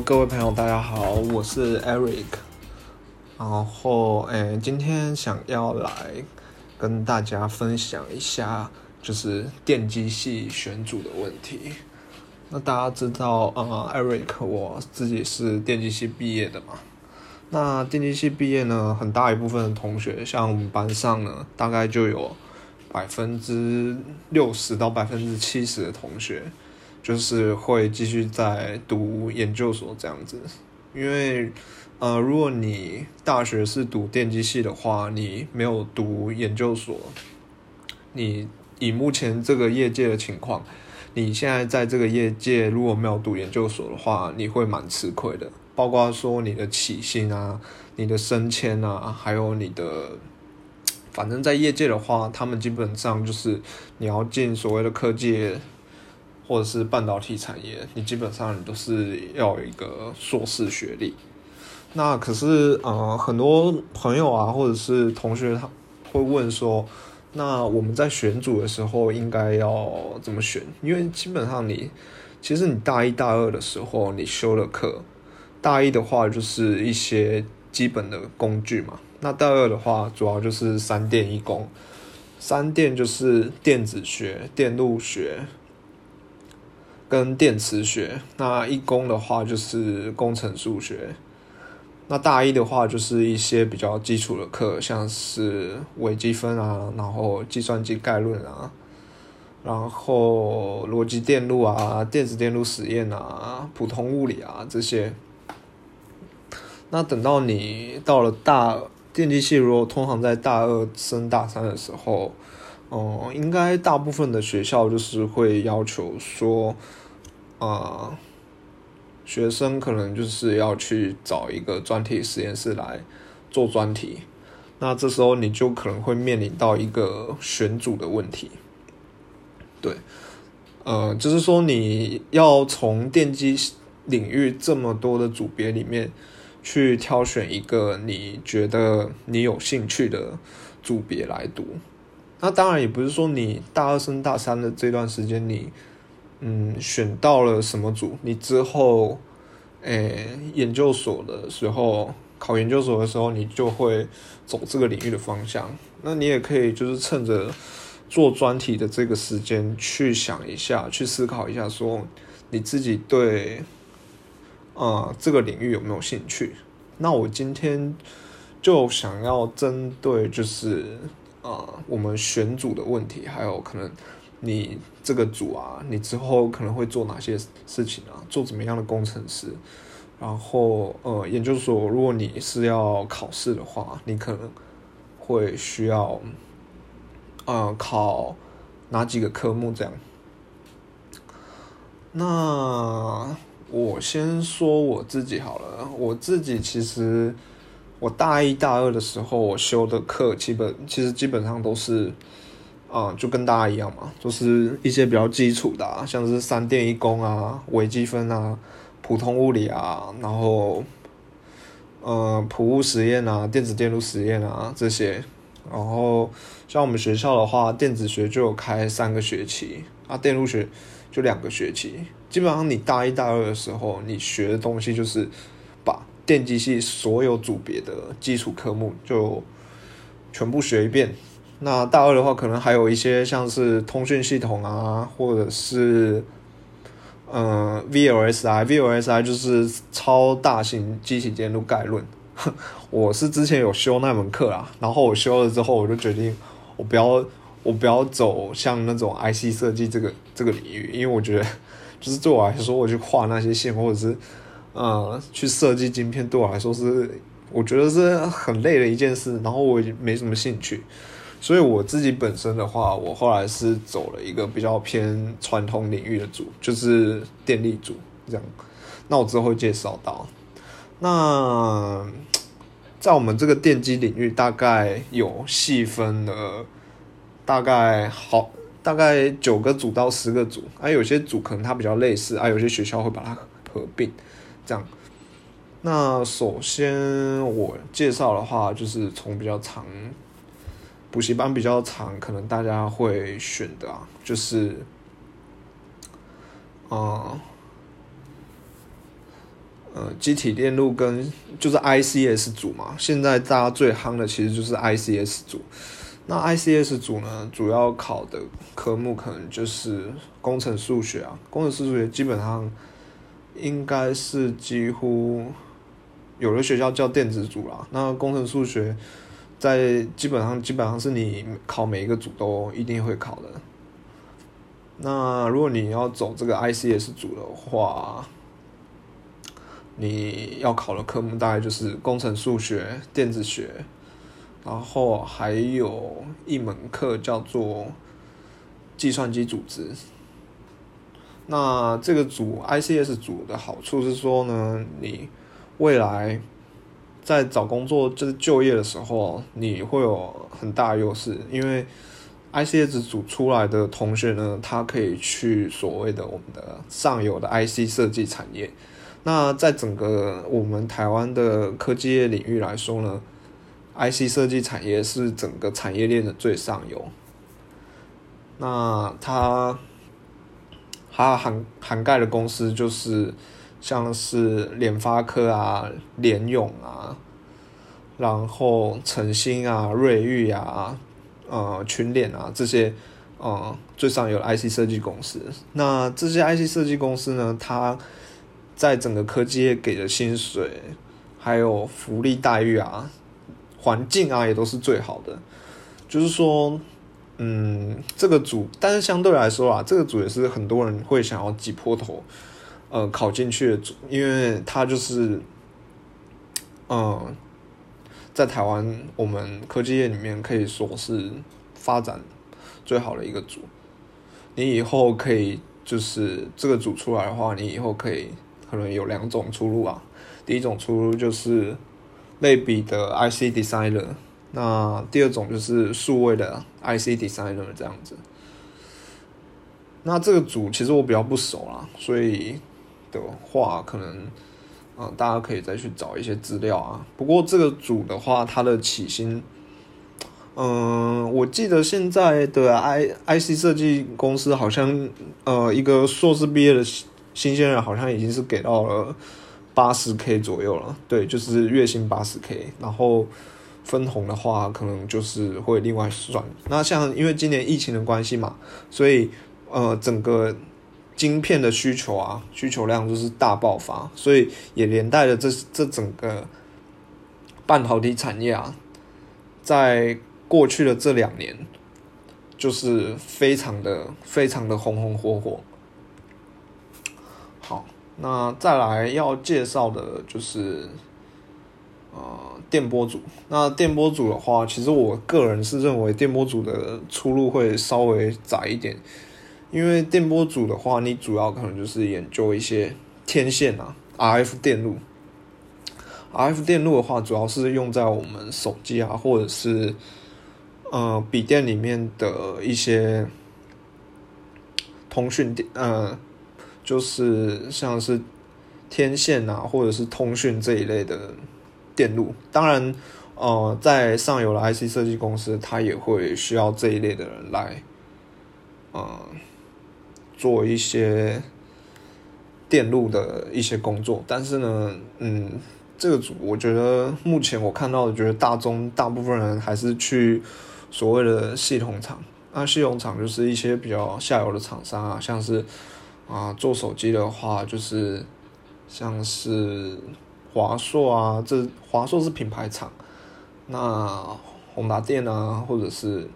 各位朋友，大家好，我是 Eric。然后，诶，今天想要来跟大家分享一下，就是电机系选组的问题。那大家知道，呃，Eric 我自己是电机系毕业的嘛。那电机系毕业呢，很大一部分的同学，像我们班上呢，大概就有百分之六十到百分之七十的同学。就是会继续在读研究所这样子，因为，呃，如果你大学是读电机系的话，你没有读研究所，你以目前这个业界的情况，你现在在这个业界如果没有读研究所的话，你会蛮吃亏的，包括说你的起薪啊、你的升迁啊，还有你的，反正在业界的话，他们基本上就是你要进所谓的科技。或者是半导体产业，你基本上你都是要有一个硕士学历。那可是呃，很多朋友啊，或者是同学，他会问说，那我们在选组的时候应该要怎么选？因为基本上你其实你大一大二的时候你修了课，大一的话就是一些基本的工具嘛，那大二的话主要就是三电一工，三电就是电子学、电路学。跟电磁学，那一工的话就是工程数学，那大一的话就是一些比较基础的课，像是微积分啊，然后计算机概论啊，然后逻辑电路啊，电子电路实验啊，普通物理啊这些。那等到你到了大电机系，如果通常在大二升大三的时候，哦，应该大部分的学校就是会要求说。啊，学生可能就是要去找一个专题实验室来做专题，那这时候你就可能会面临到一个选组的问题。对，呃，就是说你要从电机领域这么多的组别里面去挑选一个你觉得你有兴趣的组别来读。那当然也不是说你大二升大三的这段时间你。嗯，选到了什么组？你之后，诶，研究所的时候，考研究所的时候，你就会走这个领域的方向。那你也可以就是趁着做专题的这个时间，去想一下，去思考一下，说你自己对，啊，这个领域有没有兴趣？那我今天就想要针对就是啊，我们选组的问题，还有可能。你这个组啊，你之后可能会做哪些事情啊？做怎么样的工程师？然后呃，研究所如果你是要考试的话，你可能会需要呃考哪几个科目这样？那我先说我自己好了，我自己其实我大一大二的时候我修的课，基本其实基本上都是。啊，就跟大家一样嘛，就是一些比较基础的，像是三电一工啊、微积分啊、普通物理啊，然后，呃，普物实验啊、电子电路实验啊这些。然后像我们学校的话，电子学就有开三个学期，啊，电路学就两个学期。基本上你大一大二的时候，你学的东西就是电机系所有组别的基础科目就全部学一遍。那大二的话，可能还有一些像是通讯系统啊，或者是嗯 VLSI，VLSI 就是超大型机器电路概论。我是之前有修那门课啊，然后我修了之后，我就决定我不要我不要走像那种 IC 设计这个这个领域，因为我觉得就是对我来说，我去画那些线，或者是呃去设计晶片，对我来说是我觉得是很累的一件事，然后我也没什么兴趣。所以我自己本身的话，我后来是走了一个比较偏传统领域的组，就是电力组这样。那我之后会介绍到。那在我们这个电机领域，大概有细分了大概好大概九个组到十个组，啊，有些组可能它比较类似，啊，有些学校会把它合并这样。那首先我介绍的话，就是从比较长。补习班比较长，可能大家会选的啊，就是，啊，呃，机体电路跟就是 ICS 组嘛，现在大家最夯的其实就是 ICS 组。那 ICS 组呢，主要考的科目可能就是工程数学啊，工程数学基本上应该是几乎有的学校叫电子组啦。那工程数学在基本上基本上是你考每一个组都一定会考的。那如果你要走这个 ICS 组的话，你要考的科目大概就是工程数学、电子学，然后还有一门课叫做计算机组织。那这个组 ICS 组的好处是说呢，你未来在找工作就是就业的时候，你会有很大优势，因为 ICS 组出来的同学呢，他可以去所谓的我们的上游的 IC 设计产业。那在整个我们台湾的科技业领域来说呢，IC 设计产业是整个产业链的最上游。那它它涵涵盖的公司就是像是联发科啊、联咏啊，然后晨星啊、瑞昱啊、呃群联啊这些呃最上游的 IC 设计公司。那这些 IC 设计公司呢，它在整个科技业给的薪水，还有福利待遇啊，环境啊，也都是最好的。就是说，嗯，这个组，但是相对来说啊，这个组也是很多人会想要挤破头，呃，考进去的组，因为它就是，嗯，在台湾我们科技业里面可以说是发展最好的一个组。你以后可以就是这个组出来的话，你以后可以。可能有两种出路啊，第一种出路就是类比的 IC designer，那第二种就是数位的 IC designer 这样子。那这个组其实我比较不熟啦，所以的话可能，嗯，大家可以再去找一些资料啊。不过这个组的话，它的起薪，嗯，我记得现在的 I IC 设计公司好像，呃，一个硕士毕业的。新鲜人好像已经是给到了八十 K 左右了，对，就是月薪八十 K，然后分红的话可能就是会另外算。那像因为今年疫情的关系嘛，所以呃整个晶片的需求啊，需求量就是大爆发，所以也连带了这这整个半导体产业啊，在过去的这两年就是非常的非常的红红火火。好那再来要介绍的就是，呃，电波组。那电波组的话，其实我个人是认为电波组的出路会稍微窄一点，因为电波组的话，你主要可能就是研究一些天线啊，RF 电路。RF 电路的话，主要是用在我们手机啊，或者是呃笔电里面的一些通讯电，呃。就是像是天线啊，或者是通讯这一类的电路，当然，呃，在上游的 IC 设计公司，它也会需要这一类的人来，呃，做一些电路的一些工作。但是呢，嗯，这个组我觉得目前我看到的，觉得大中大部分人还是去所谓的系统厂。那系统厂就是一些比较下游的厂商啊，像是。啊，做手机的话，就是像是华硕啊，这华硕是品牌厂，那宏达电啊，或者是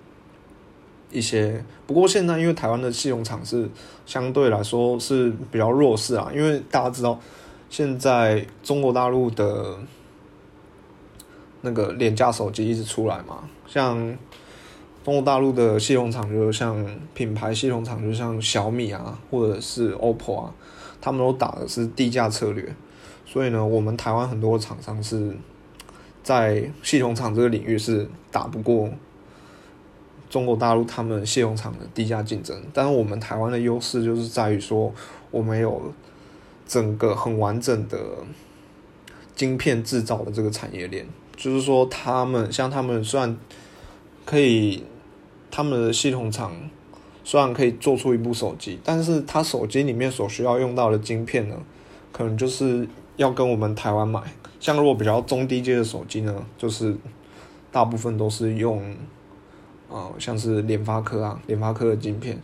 一些。不过现在因为台湾的系统厂是相对来说是比较弱势啊，因为大家知道现在中国大陆的那个廉价手机一直出来嘛，像。中国大陆的系统厂，就像品牌系统厂，就像小米啊，或者是 OPPO 啊，他们都打的是低价策略。所以呢，我们台湾很多厂商是在系统厂这个领域是打不过中国大陆他们系统厂的低价竞争。但是我们台湾的优势就是在于说，我们有整个很完整的晶片制造的这个产业链，就是说他们像他们虽然可以。他们的系统厂虽然可以做出一部手机，但是它手机里面所需要用到的晶片呢，可能就是要跟我们台湾买。像如果比较中低阶的手机呢，就是大部分都是用，呃，像是联发科啊，联发科的晶片。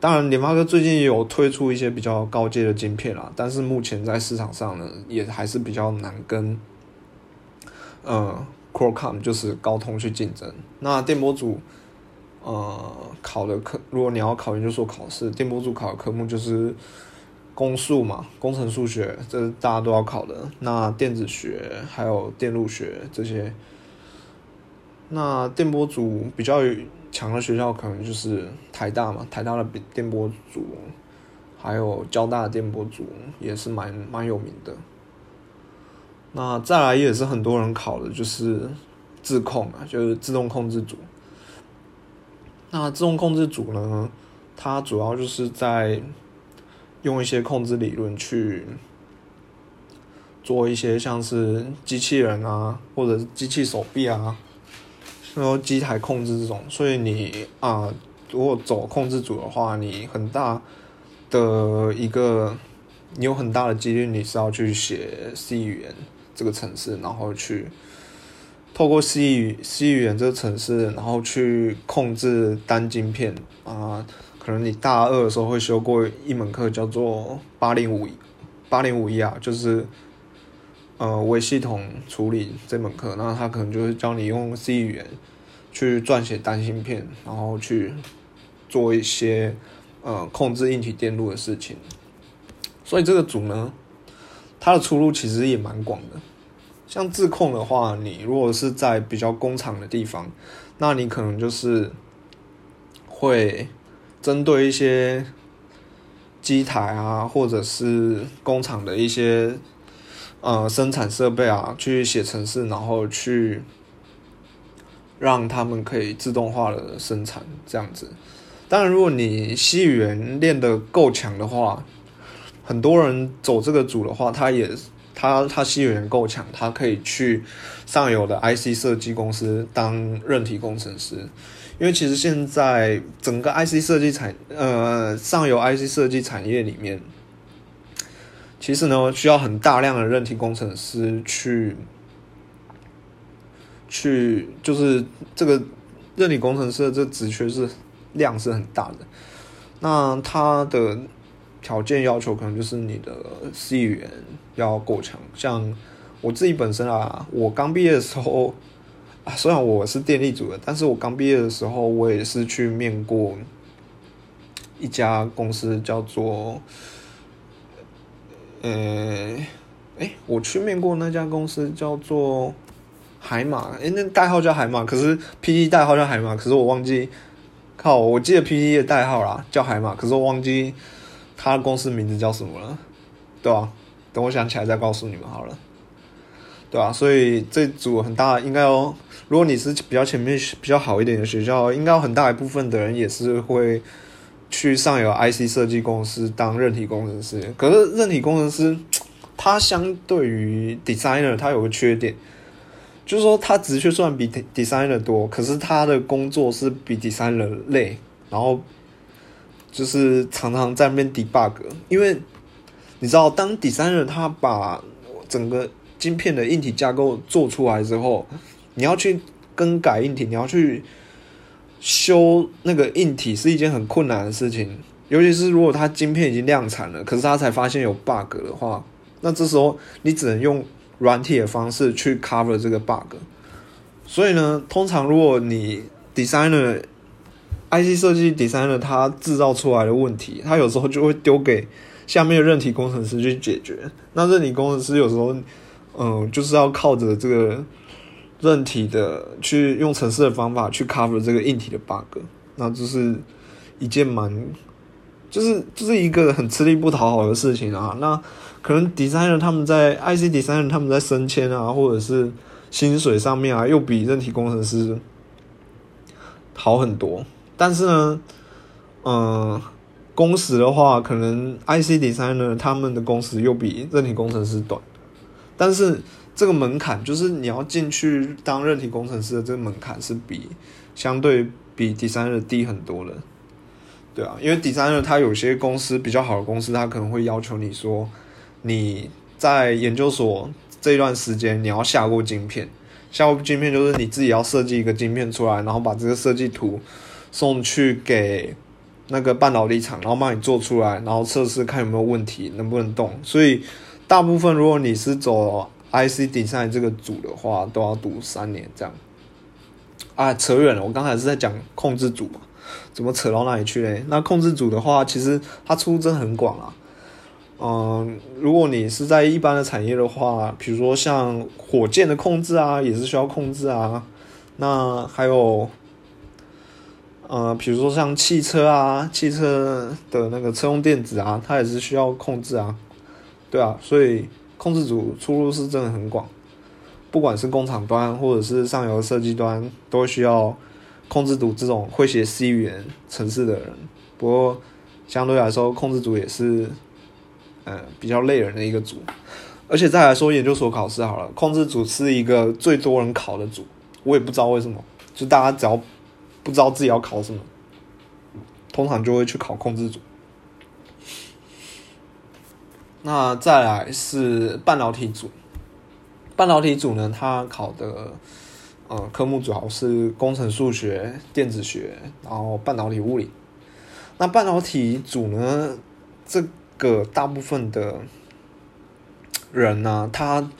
当然，联发科最近也有推出一些比较高阶的晶片啦，但是目前在市场上呢，也还是比较难跟，呃，Qualcomm 就是高通去竞争。那电波组。呃，考的科，如果你要考研究所考试，电波组考的科目就是公数嘛，工程数学，这是大家都要考的。那电子学还有电路学这些，那电波组比较强的学校可能就是台大嘛，台大的电波组，还有交大的电波组也是蛮蛮有名的。那再来也是很多人考的，就是自控啊，就是自动控制组。那自动控制组呢？它主要就是在用一些控制理论去做一些像是机器人啊，或者是机器手臂啊，然后机台控制这种。所以你啊，如果走控制组的话，你很大的一个，你有很大的几率你是要去写 C 语言这个城市，然后去。透过 C 语 C 语言这个城市，然后去控制单晶片啊，可能你大二的时候会修过一门课叫做八零五八零五一啊，就是呃微系统处理这门课，那他可能就是教你用 C 语言去撰写单芯片，然后去做一些呃控制硬体电路的事情，所以这个组呢，它的出路其实也蛮广的。像自控的话，你如果是在比较工厂的地方，那你可能就是会针对一些机台啊，或者是工厂的一些呃生产设备啊，去写程式，然后去让他们可以自动化的生产这样子。当然，如果你 C 语言练得够强的话，很多人走这个组的话，他也。他他吸引人够强，他可以去上游的 IC 设计公司当任体工程师，因为其实现在整个 IC 设计产呃上游 IC 设计产业里面，其实呢需要很大量的韧体工程师去去就是这个韧体工程师的这职缺是量是很大的，那他的。条件要求可能就是你的 C 语言要够强，像我自己本身啊，我刚毕业的时候，虽然我是电力组的，但是我刚毕业的时候，我也是去面过一家公司，叫做，呃，哎，我去面过那家公司叫做海马，哎，那代号叫海马，可是 P D 代号叫海马，可是我忘记，靠，我记得 P D 的代号啦，叫海马，可是我忘记。他的公司名字叫什么了？对吧？等我想起来再告诉你们好了，对吧？所以这组很大，应该哦。如果你是比较前面比较好一点的学校，应该有很大一部分的人也是会去上游 IC 设计公司当韧体工程师。可是韧体工程师，他相对于 designer，他有个缺点，就是说他职缺虽然比 designer 多，可是他的工作是比 designer 累，然后。就是常常在那边 debug，因为你知道，当 designer 他把整个晶片的硬体架构做出来之后，你要去更改硬体，你要去修那个硬体，是一件很困难的事情。尤其是如果它晶片已经量产了，可是他才发现有 bug 的话，那这时候你只能用软体的方式去 cover 这个 bug。所以呢，通常如果你 designer IC 设计 designer 他制造出来的问题，他有时候就会丢给下面的韧体工程师去解决。那韧体工程师有时候，嗯，就是要靠着这个韧体的去用程式的方法去 cover 这个硬体的 bug。那就是一件蛮，就是就是一个很吃力不讨好的事情啊。那可能 designer 他们在 IC designer 他们在升迁啊，或者是薪水上面啊，又比任体工程师好很多。但是呢，嗯，工时的话，可能 IC designer 他们的工时又比任体工程师短。但是这个门槛，就是你要进去当韧体工程师的这个门槛是比相对比 designer 低很多的，对啊，因为 designer 他有些公司比较好的公司，他可能会要求你说，你在研究所这一段时间，你要下过晶片，下过晶片就是你自己要设计一个晶片出来，然后把这个设计图送去给那个半导体厂，然后帮你做出来，然后测试看有没有问题，能不能动。所以大部分如果你是走 IC 顶上来这个组的话，都要读三年这样。啊，扯远了，我刚才是在讲控制组嘛，怎么扯到那里去嘞？那控制组的话，其实它出真很广啊。嗯，如果你是在一般的产业的话，比如说像火箭的控制啊，也是需要控制啊。那还有，呃，比如说像汽车啊，汽车的那个车用电子啊，它也是需要控制啊。对啊，所以控制组出路是真的很广。不管是工厂端或者是上游设计端，都需要控制组这种会写 C 语言程式的人。不过相对来说，控制组也是，呃，比较累人的一个组。而且再来说研究所考试好了，控制组是一个最多人考的组。我也不知道为什么，就大家只要不知道自己要考什么，通常就会去考控制组。那再来是半导体组。半导体组呢，它考的呃科目主要是工程数学、电子学，然后半导体物理。那半导体组呢，这个大部分的人呢，他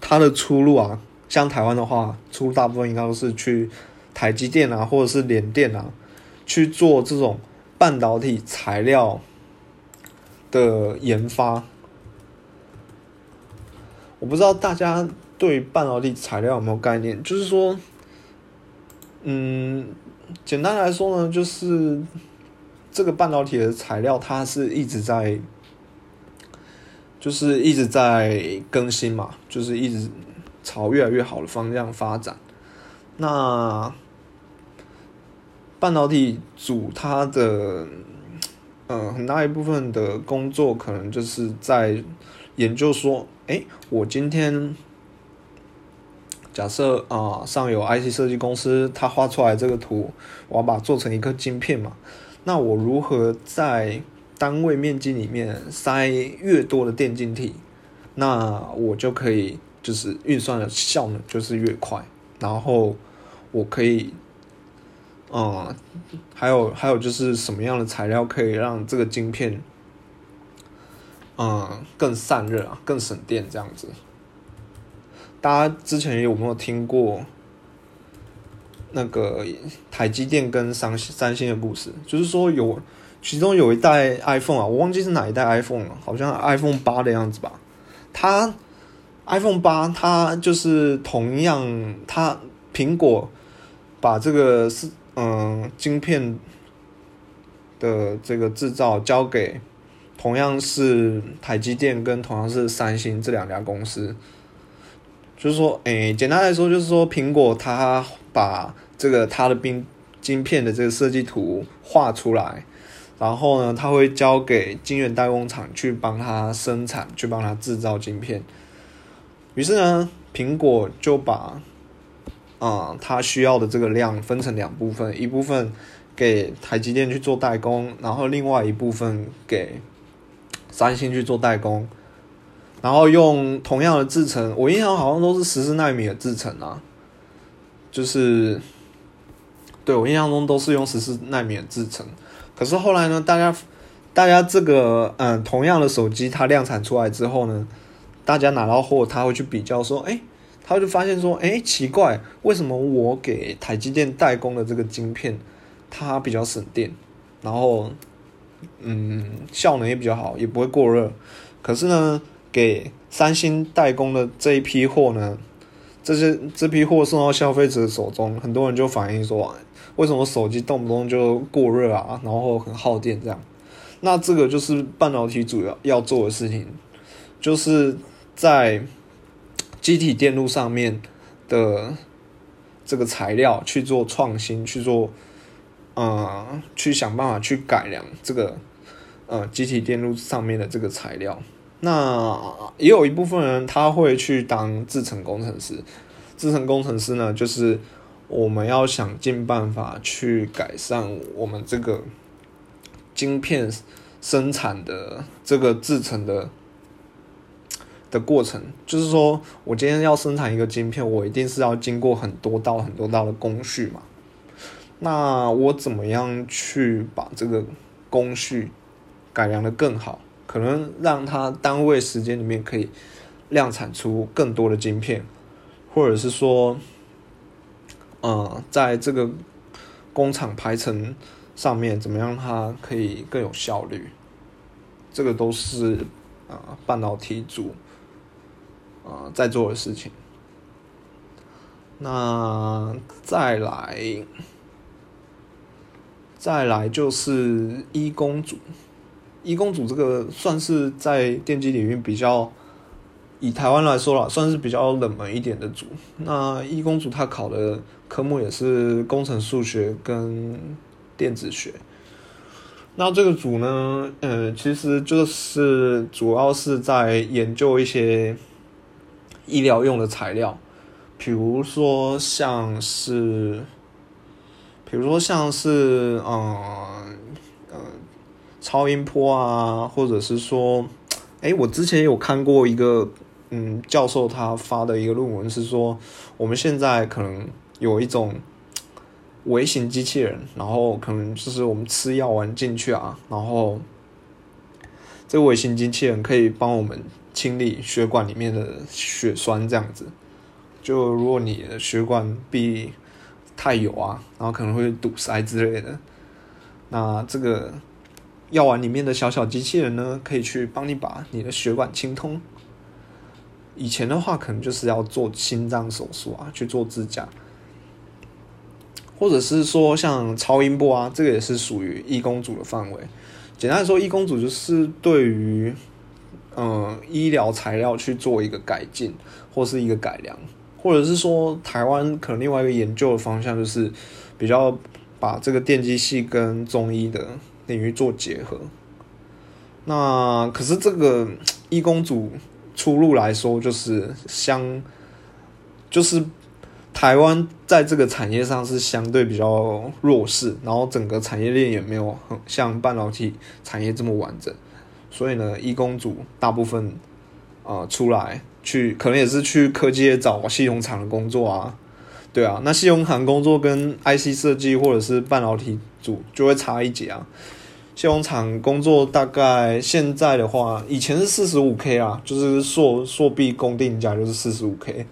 他的出路啊，像台湾的话，出路大部分应该都是去台积电啊，或者是联电啊，去做这种半导体材料的研发。我不知道大家对半导体材料有没有概念？就是说，嗯，简单来说呢，就是这个半导体的材料，它是一直在，就是一直在更新嘛，就是一直朝越来越好的方向发展。那半导体组它的，嗯，很大一部分的工作可能就是在研究说。哎，我今天假设啊，上有 IC 设计公司，他画出来这个图，我要把它做成一个晶片嘛？那我如何在单位面积里面塞越多的电晶体，那我就可以就是运算的效能就是越快，然后我可以，嗯，还有还有就是什么样的材料可以让这个晶片？嗯，更散热啊，更省电这样子。大家之前有没有听过那个台积电跟三三星的故事？就是说有其中有一代 iPhone 啊，我忘记是哪一代 iPhone 了，好像 iPhone 八的样子吧。它 iPhone 八，它就是同样，它苹果把这个是嗯晶片的这个制造交给。同样是台积电跟同样是三星这两家公司，就是说，诶，简单来说就是说，苹果它把这个它的冰晶片的这个设计图画出来，然后呢，它会交给晶圆代工厂去帮它生产，去帮它制造晶片。于是呢，苹果就把啊它需要的这个量分成两部分，一部分给台积电去做代工，然后另外一部分给。三星去做代工，然后用同样的制程，我印象好像都是十四纳米的制程啊，就是对我印象中都是用十四纳米的制程。可是后来呢，大家大家这个嗯同样的手机它量产出来之后呢，大家拿到货他会去比较说，哎，他就发现说，哎，奇怪，为什么我给台积电代工的这个晶片它比较省电，然后。嗯，效能也比较好，也不会过热。可是呢，给三星代工的这一批货呢，这些这批货送到消费者手中，很多人就反映说，为什么手机动不动就过热啊，然后很耗电这样？那这个就是半导体主要要做的事情，就是在机体电路上面的这个材料去做创新，去做。呃，去想办法去改良这个呃机体电路上面的这个材料。那也有一部分人他会去当制程工程师。制程工程师呢，就是我们要想尽办法去改善我们这个晶片生产的这个制程的的过程，就是说我今天要生产一个晶片，我一定是要经过很多道很多道的工序嘛。那我怎么样去把这个工序改良的更好，可能让它单位时间里面可以量产出更多的晶片，或者是说，呃，在这个工厂排程上面怎么样它可以更有效率，这个都是啊半导体组啊在做的事情。那再来。再来就是一公主，一公主这个算是在电机领域比较，以台湾来说啦，算是比较冷门一点的组。那一公主她考的科目也是工程数学跟电子学。那这个组呢，呃，其实就是主要是在研究一些医疗用的材料，比如说像是。比如说像是嗯嗯超音波啊，或者是说，哎，我之前有看过一个嗯教授他发的一个论文，是说我们现在可能有一种微型机器人，然后可能就是我们吃药丸进去啊，然后这个微型机器人可以帮我们清理血管里面的血栓，这样子。就如果你的血管壁太油啊，然后可能会堵塞之类的。那这个药丸里面的小小机器人呢，可以去帮你把你的血管清通。以前的话，可能就是要做心脏手术啊，去做支架，或者是说像超音波啊，这个也是属于医工组的范围。简单来说，医工组就是对于嗯医疗材料去做一个改进或是一个改良。或者是说，台湾可能另外一个研究的方向就是比较把这个电机系跟中医的领域做结合。那可是这个医工组出路来说，就是相就是台湾在这个产业上是相对比较弱势，然后整个产业链也没有很像半导体产业这么完整，所以呢，医工组大部分啊出来。去可能也是去科技业找系统厂的工作啊，对啊，那系统厂工作跟 IC 设计或者是半导体组就会差一截啊。系统厂工作大概现在的话，以前是四十五 K 啊，就是硕硕币公定价就是四十五 K，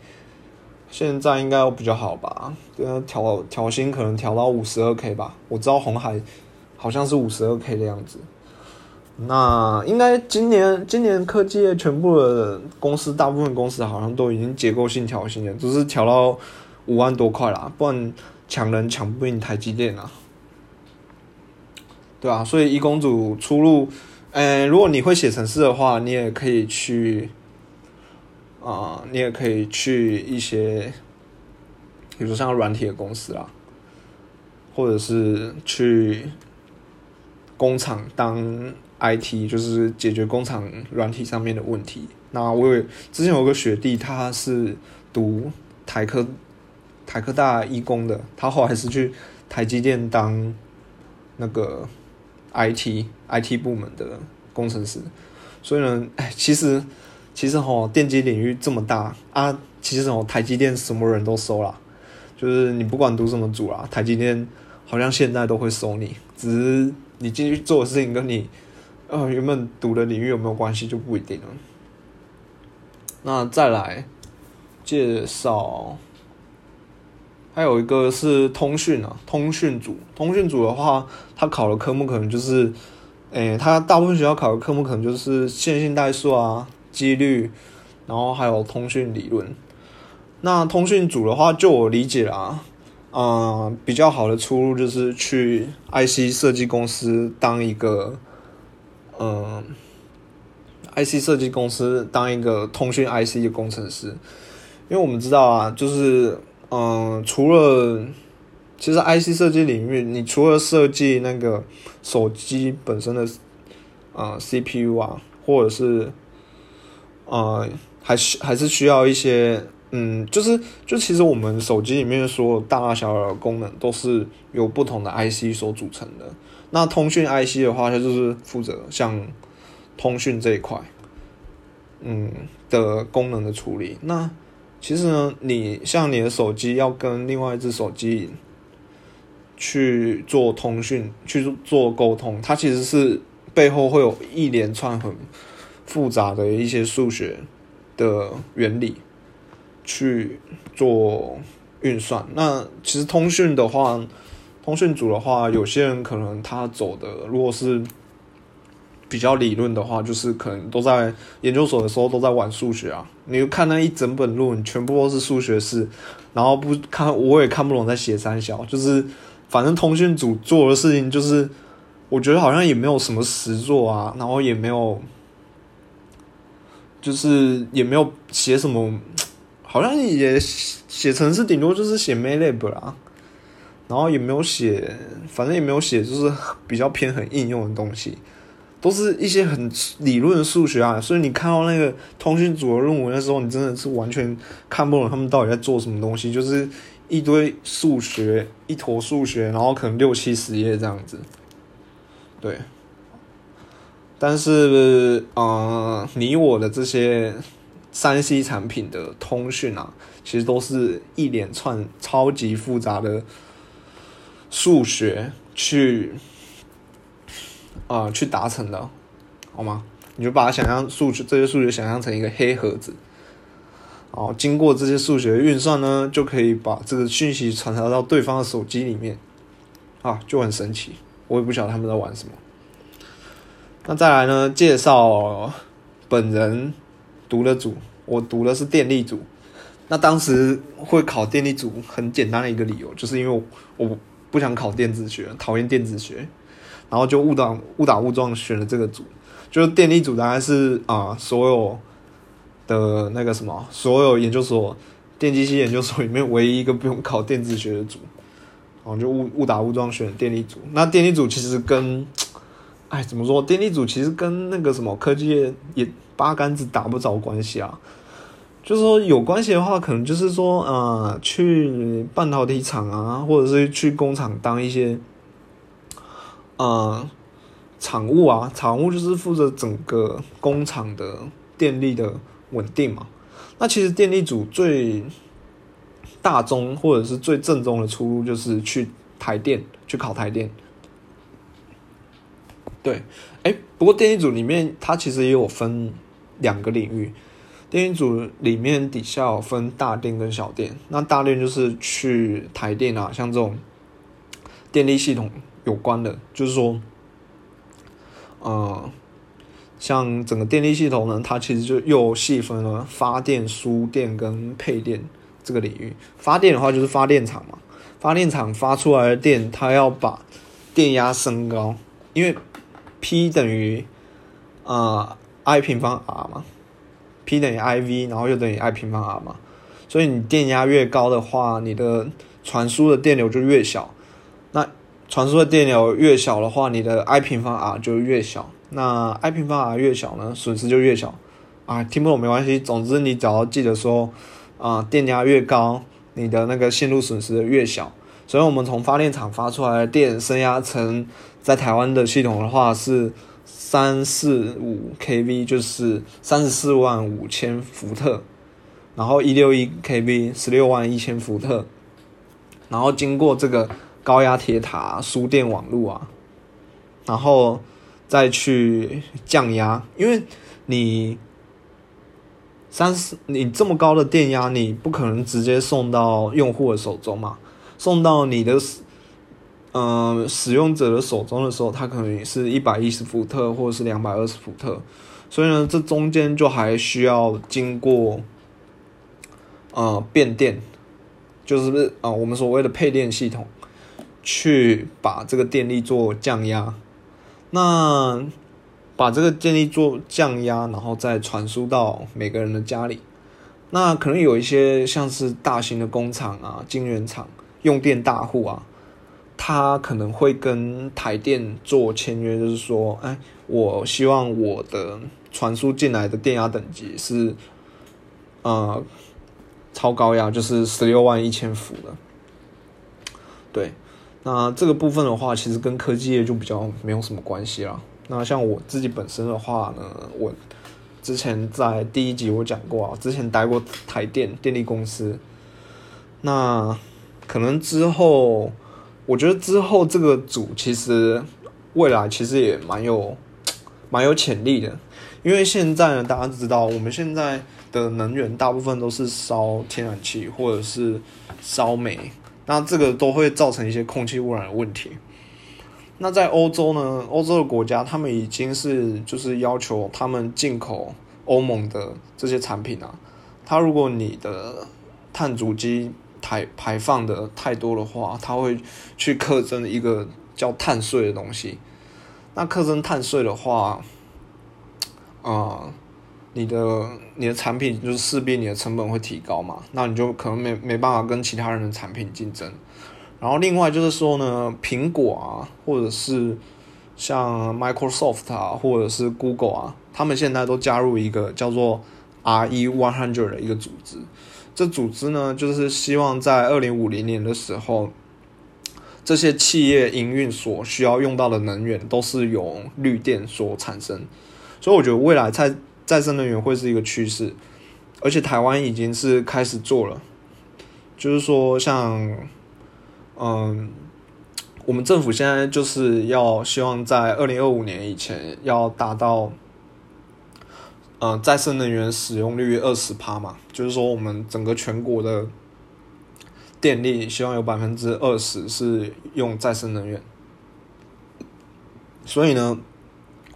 现在应该比较好吧？对啊，调调薪可能调到五十二 K 吧，我知道红海好像是五十二 K 的样子。那应该今年今年科技业全部的公司，大部分公司好像都已经结构性调薪了，只是调到五万多块啦，不然抢人抢不赢台积电啊，对啊，所以一公主出路，呃，如果你会写程式的话，你也可以去，啊，你也可以去一些，比如说像软体的公司啦，或者是去工厂当。IT 就是解决工厂软体上面的问题。那我有之前有个学弟，他是读台科台科大一工的，他后来是去台积电当那个 IT IT 部门的工程师。所以呢，哎，其实其实吼电机领域这么大啊，其实吼台积电什么人都收了，就是你不管读什么组啦，台积电好像现在都会收你，只是你进去做的事情跟你。呃，原本读的领域有没有关系就不一定了。那再来介绍，还有一个是通讯啊，通讯组。通讯组的话，他考的科目可能就是，诶，他大部分学校考的科目可能就是线性代数啊、几率，然后还有通讯理论。那通讯组的话，就我理解啦，啊，比较好的出路就是去 IC 设计公司当一个。嗯，IC 设计公司当一个通讯 IC 的工程师，因为我们知道啊，就是嗯，除了其实 IC 设计领域，你除了设计那个手机本身的啊 CPU 啊，或者是啊，还是还是需要一些嗯，就是就其实我们手机里面所有大大小小的功能都是由不同的 IC 所组成的。那通讯 IC 的话，它就是负责像通讯这一块。嗯的功能的处理。那其实呢，你像你的手机要跟另外一只手机去做通讯、去做沟通，它其实是背后会有一连串很复杂的一些数学的原理去做运算。那其实通讯的话，通讯组的话，有些人可能他走的如果是比较理论的话，就是可能都在研究所的时候都在玩数学啊。你看那一整本论文，全部都是数学式，然后不看我也看不懂在写三小，就是反正通讯组做的事情就是，我觉得好像也没有什么实作啊，然后也没有，就是也没有写什么，好像也写程式，顶多就是写 MATLAB 啦，然后也没有写，反正也没有写，就是比较偏很应用的东西。都是一些很理论数学啊，所以你看到那个通讯组的论文的时候，你真的是完全看不懂他们到底在做什么东西，就是一堆数学，一坨数学，然后可能六七十页这样子。对，但是呃，你我的这些三 C 产品的通讯啊，其实都是一连串超级复杂的数学去。啊，去达成的，好吗？你就把它想象数学这些数学想象成一个黑盒子，哦，经过这些数学运算呢，就可以把这个讯息传达到对方的手机里面，啊，就很神奇。我也不晓得他们在玩什么。那再来呢，介绍本人读的组，我读的是电力组。那当时会考电力组，很简单的一个理由，就是因为我不想考电子学，讨厌电子学。然后就误打误打误撞选了这个组，就是电力组，大概是啊所有的那个什么，所有研究所电机系研究所里面唯一一个不用考电子学的组，然后就误误打误撞选电力组。那电力组其实跟，哎怎么说？电力组其实跟那个什么科技也八竿子打不着关系啊。就是说有关系的话，可能就是说呃去半导体厂啊，或者是去工厂当一些。呃，厂务啊，厂务就是负责整个工厂的电力的稳定嘛。那其实电力组最大宗或者是最正宗的出路就是去台电去考台电。对，哎，不过电力组里面它其实也有分两个领域，电力组里面底下有分大电跟小电。那大电就是去台电啊，像这种电力系统。有关的，就是说，呃，像整个电力系统呢，它其实就又细分了发电、输电跟配电这个领域。发电的话就是发电厂嘛，发电厂发出来的电，它要把电压升高，因为 P 等于呃 I 平方 R 嘛，P 等于 I V，然后又等于 I 平方 R 嘛，所以你电压越高的话，你的传输的电流就越小。那传输的电流越小的话，你的 I 平方 R 就越小。那 I 平方 R 越小呢，损失就越小。啊，听不懂没关系，总之你只要记得说，啊，电压越高，你的那个线路损失越小。所以我们从发电厂发出来的电升压成在台湾的系统的话是三四五 kV，就是三十四万五千伏特，然后一六一 kV 十六万一千伏特，然后经过这个。高压铁塔、输电网络啊，然后再去降压，因为你三四你这么高的电压，你不可能直接送到用户的手中嘛，送到你的嗯使用者的手中的时候，它可能也是一百一十伏特或者是两百二十伏特，所以呢，这中间就还需要经过呃变电，就是啊我们所谓的配电系统。去把这个电力做降压，那把这个电力做降压，然后再传输到每个人的家里。那可能有一些像是大型的工厂啊、晶圆厂、用电大户啊，他可能会跟台电做签约，就是说，哎，我希望我的传输进来的电压等级是呃超高压，就是十六万一千伏的，对。那这个部分的话，其实跟科技业就比较没有什么关系了。那像我自己本身的话呢，我之前在第一集我讲过啊，之前待过台电电力公司。那可能之后，我觉得之后这个组其实未来其实也蛮有 蛮有潜力的，因为现在呢，大家知道我们现在的能源大部分都是烧天然气或者是烧煤，那这个都会造成一些空气污染的问题。那在欧洲呢，欧洲的国家他们已经是就是要求他们进口欧盟的这些产品啊，它如果你的碳足迹排排放的太多的话，它会去克征一个叫碳税的东西。那课征碳税的话，啊，你的你的产品就是势必你的成本会提高嘛，那你就可能没没办法跟其他人的产品竞争。然后另外就是说呢，苹果啊，或者是像 Microsoft 啊，或者是 Google 啊，他们现在都加入一个叫做 RE One Hundred 的一个组织。这组织呢，就是希望在二零五零年的时候，这些企业营运所需要用到的能源都是由绿电所产生。所以我觉得未来再再生能源会是一个趋势，而且台湾已经是开始做了，就是说像，嗯，我们政府现在就是要希望在二零二五年以前要达到。呃，再生能源使用率二十趴嘛，就是说我们整个全国的电力希望有百分之二十是用再生能源。所以呢，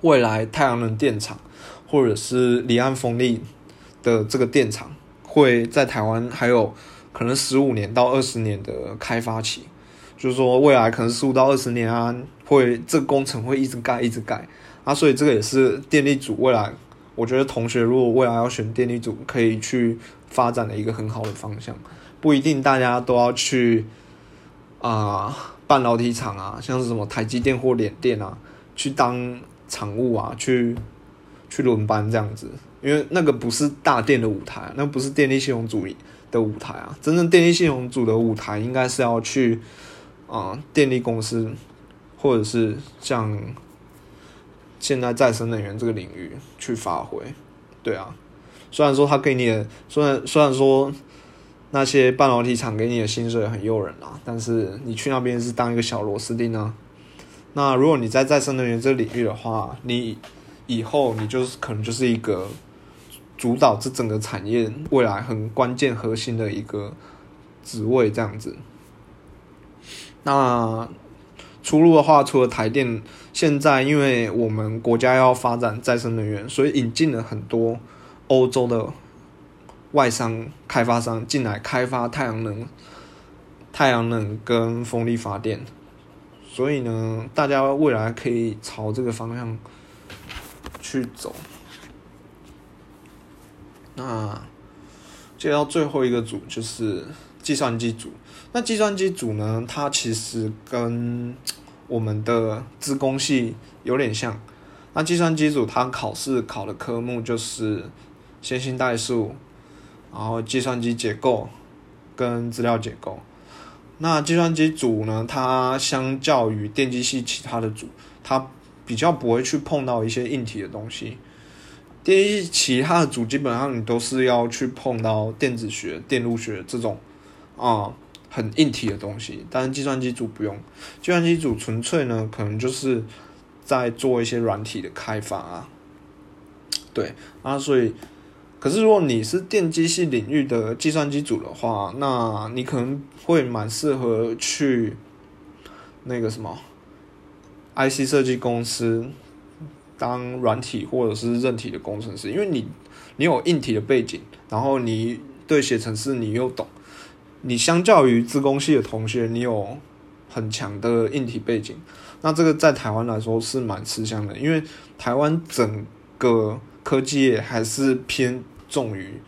未来太阳能电厂或者是离岸风力的这个电厂会在台湾还有可能十五年到二十年的开发期，就是说未来可能十五到二十年啊，会这个工程会一直盖一直盖啊，所以这个也是电力组未来。我觉得同学如果未来要选电力组，可以去发展的一个很好的方向，不一定大家都要去啊半导体厂啊，像是什么台积电或联电啊，去当厂务啊，去去轮班这样子，因为那个不是大电的舞台，那不是电力系统组的舞台啊，真正电力系统组的舞台应该是要去啊电力公司，或者是像。现在再生能源这个领域去发挥，对啊，虽然说他给你的，虽然虽然说那些半导体厂给你的薪水很诱人啊，但是你去那边是当一个小螺丝钉啊。那如果你在再生能源这个领域的话，你以后你就是可能就是一个主导这整个产业未来很关键核心的一个职位这样子。那。出路的话，除了台电，现在因为我们国家要发展再生能源，所以引进了很多欧洲的外商开发商进来开发太阳能、太阳能跟风力发电。所以呢，大家未来可以朝这个方向去走。那接到最后一个组就是计算机组。那计算机组呢？它其实跟我们的资工系有点像。那计算机组它考试考的科目就是线性代数，然后计算机结构跟资料结构。那计算机组呢，它相较于电机系其他的组，它比较不会去碰到一些硬体的东西。电机其他的组基本上你都是要去碰到电子学、电路学这种啊。很硬体的东西，但是计算机组不用，计算机组纯粹呢，可能就是在做一些软体的开发啊。对啊，所以，可是如果你是电机系领域的计算机组的话，那你可能会蛮适合去那个什么 IC 设计公司当软体或者是韧体的工程师，因为你你有硬体的背景，然后你对写程式你又懂。你相较于自工系的同学，你有很强的硬体背景，那这个在台湾来说是蛮吃香的，因为台湾整个科技业还是偏重于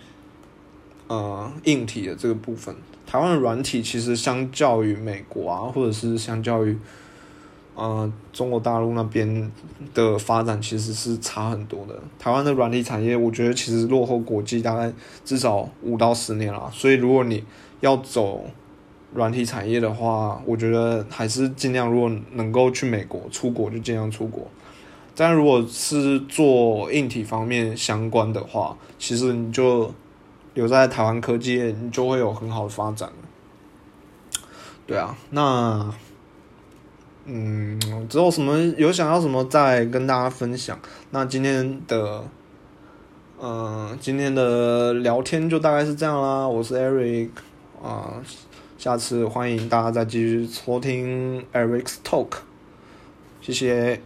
呃硬体的这个部分。台湾的软体其实相较于美国啊，或者是相较于呃中国大陆那边的发展，其实是差很多的。台湾的软体产业，我觉得其实落后国际大概至少五到十年了。所以如果你要走软体产业的话，我觉得还是尽量，如果能够去美国出国，就尽量出国。但如果是做硬体方面相关的话，其实你就留在台湾科技，你就会有很好的发展。对啊，那嗯，之后什么有想要什么再跟大家分享。那今天的嗯，今天的聊天就大概是这样啦。我是 Eric 啊，下次欢迎大家再继续收听 Eric's Talk，谢谢。